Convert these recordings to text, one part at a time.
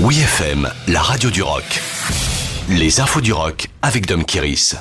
Oui FM, la radio du rock. Les infos du rock avec Dom Kiris.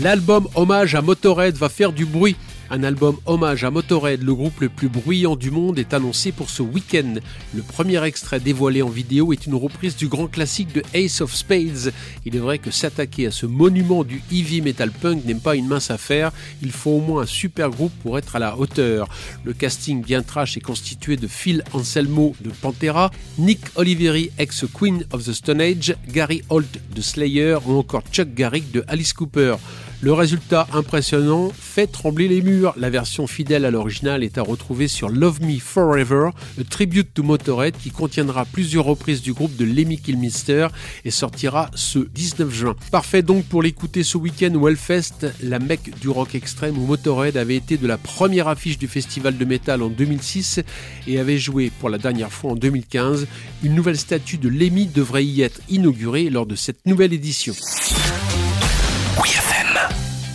L'album Hommage à Motorhead va faire du bruit. Un album hommage à Motorhead, le groupe le plus bruyant du monde, est annoncé pour ce week-end. Le premier extrait dévoilé en vidéo est une reprise du grand classique de Ace of Spades. Il est vrai que s'attaquer à ce monument du heavy metal punk n'est pas une mince affaire. Il faut au moins un super groupe pour être à la hauteur. Le casting bien trash est constitué de Phil Anselmo de Pantera, Nick Oliveri ex Queen of the Stone Age, Gary Holt de Slayer ou encore Chuck Garrick de Alice Cooper. Le résultat impressionnant fait trembler les murs. La version fidèle à l'original est à retrouver sur Love Me Forever, le tribute to Motorhead qui contiendra plusieurs reprises du groupe de Lemmy Kilmister et sortira ce 19 juin. Parfait donc pour l'écouter ce week-end au Hellfest, la mecque du rock extrême où Motorhead avait été de la première affiche du festival de métal en 2006 et avait joué pour la dernière fois en 2015. Une nouvelle statue de Lemmy devrait y être inaugurée lors de cette nouvelle édition.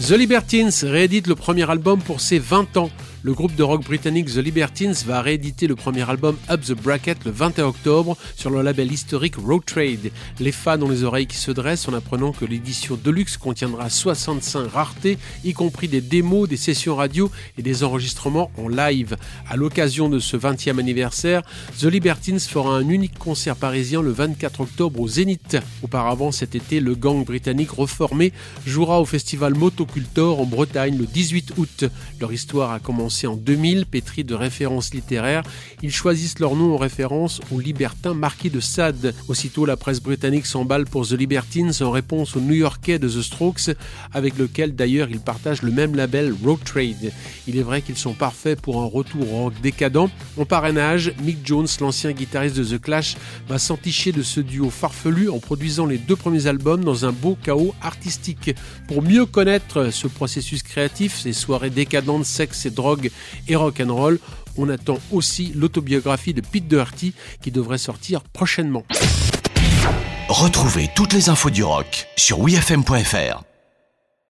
The Libertines réédite le premier album pour ses 20 ans. Le groupe de rock britannique The Libertines va rééditer le premier album Up the Bracket le 21 octobre sur le label historique Road Trade. Les fans ont les oreilles qui se dressent en apprenant que l'édition Deluxe contiendra 65 raretés, y compris des démos, des sessions radio et des enregistrements en live. À l'occasion de ce 20e anniversaire, The Libertines fera un unique concert parisien le 24 octobre au Zénith. Auparavant cet été, le gang britannique reformé jouera au festival Motocultor en Bretagne le 18 août. Leur histoire a commencé en 2000, pétri de références littéraires. Ils choisissent leur nom en référence au libertin marquis de Sade. Aussitôt, la presse britannique s'emballe pour The Libertines en réponse au New-Yorkais de The Strokes, avec lequel d'ailleurs ils partagent le même label Road Trade. Il est vrai qu'ils sont parfaits pour un retour au rock décadent. En parrainage, Mick Jones, l'ancien guitariste de The Clash, va s'enticher de ce duo farfelu en produisant les deux premiers albums dans un beau chaos artistique. Pour mieux connaître ce processus créatif, ces soirées décadentes, sexe et drogue et rock and roll. On attend aussi l'autobiographie de Pete Doherty qui devrait sortir prochainement. Retrouvez toutes les infos du rock sur wfm.fr.